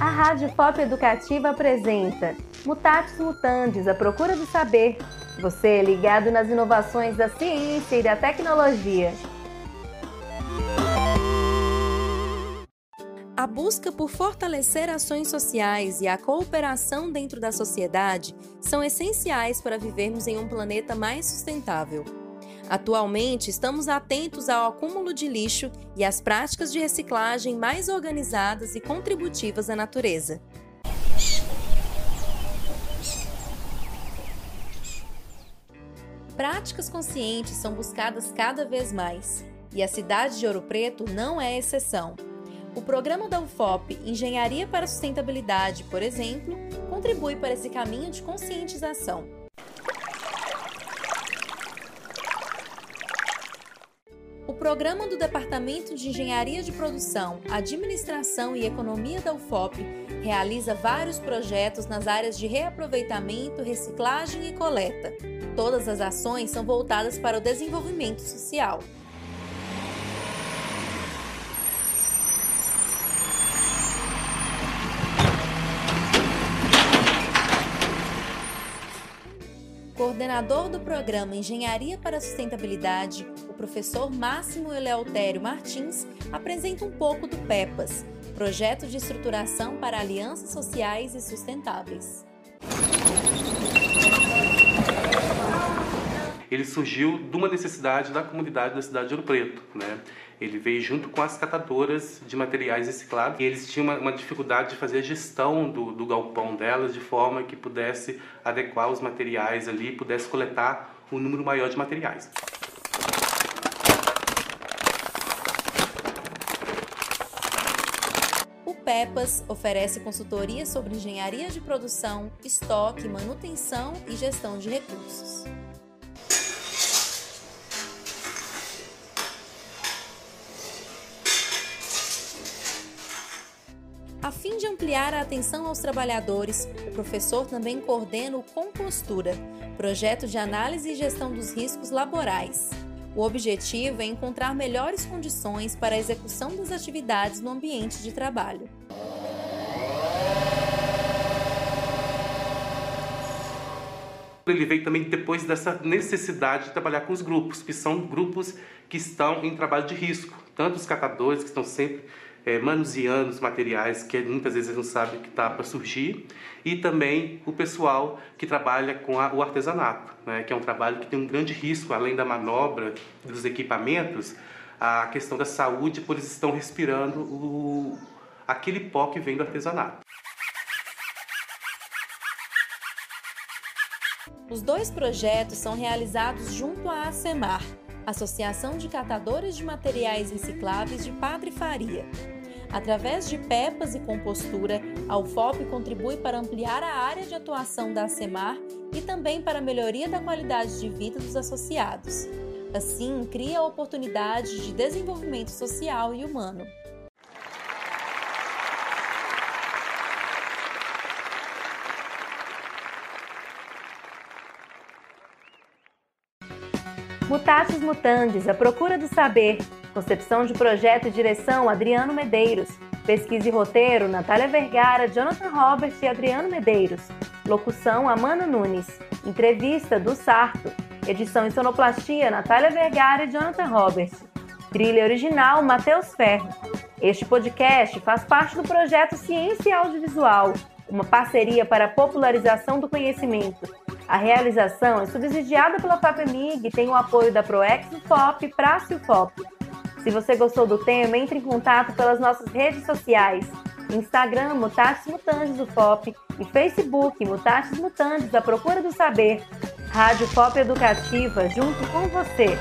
A Rádio Pop Educativa apresenta Mutatis Mutandis, a procura do saber. Você é ligado nas inovações da ciência e da tecnologia. A busca por fortalecer ações sociais e a cooperação dentro da sociedade são essenciais para vivermos em um planeta mais sustentável. Atualmente, estamos atentos ao acúmulo de lixo e às práticas de reciclagem mais organizadas e contributivas à natureza. Práticas conscientes são buscadas cada vez mais, e a cidade de Ouro Preto não é exceção. O programa da UFOP Engenharia para Sustentabilidade, por exemplo, contribui para esse caminho de conscientização. Programa do Departamento de Engenharia de Produção, Administração e Economia da UFOP realiza vários projetos nas áreas de reaproveitamento, reciclagem e coleta. Todas as ações são voltadas para o desenvolvimento social. Coordenador do programa Engenharia para a Sustentabilidade, o professor Máximo Eleutério Martins, apresenta um pouco do PEPAS, Projeto de Estruturação para Alianças Sociais e Sustentáveis. Ele surgiu de uma necessidade da comunidade da cidade de Ouro Preto, né? Ele veio junto com as catadoras de materiais reciclados e eles tinham uma, uma dificuldade de fazer a gestão do, do, galpão delas de forma que pudesse adequar os materiais ali, pudesse coletar um número maior de materiais. O PEPAS oferece consultoria sobre engenharia de produção, estoque, manutenção e gestão de recursos. A fim de ampliar a atenção aos trabalhadores, o professor também coordena o Compostura, projeto de análise e gestão dos riscos laborais. O objetivo é encontrar melhores condições para a execução das atividades no ambiente de trabalho. Ele veio também depois dessa necessidade de trabalhar com os grupos, que são grupos que estão em trabalho de risco, tanto os catadores que estão sempre é, manuseando os materiais que muitas vezes não sabe que está para surgir e também o pessoal que trabalha com a, o artesanato, né, que é um trabalho que tem um grande risco, além da manobra dos equipamentos, a questão da saúde, pois eles estão respirando o, aquele pó que vem do artesanato. Os dois projetos são realizados junto à ASEMAR, Associação de Catadores de Materiais Recicláveis de Padre Faria. Através de PEPAS e compostura, a UFOP contribui para ampliar a área de atuação da ASEMAR e também para a melhoria da qualidade de vida dos associados. Assim, cria oportunidades de desenvolvimento social e humano. Mutatis Mutandis, a procura do saber. Concepção de projeto e direção, Adriano Medeiros. Pesquisa e roteiro, Natália Vergara, Jonathan Roberts e Adriano Medeiros. Locução, Amanda Nunes. Entrevista, do Sarto. Edição e sonoplastia, Natália Vergara e Jonathan Roberts. Trilha original, Matheus Ferro. Este podcast faz parte do projeto Ciência Audiovisual, uma parceria para a popularização do conhecimento a realização é subsidiada pela FAPEMIG e tem o apoio da ProEx FOP, e FOP. Se você gostou do tema, entre em contato pelas nossas redes sociais. Instagram, Mutatis Mutandis FOP e Facebook, Mutatis Mutandis, a procura do saber. Rádio FOP Educativa, junto com você.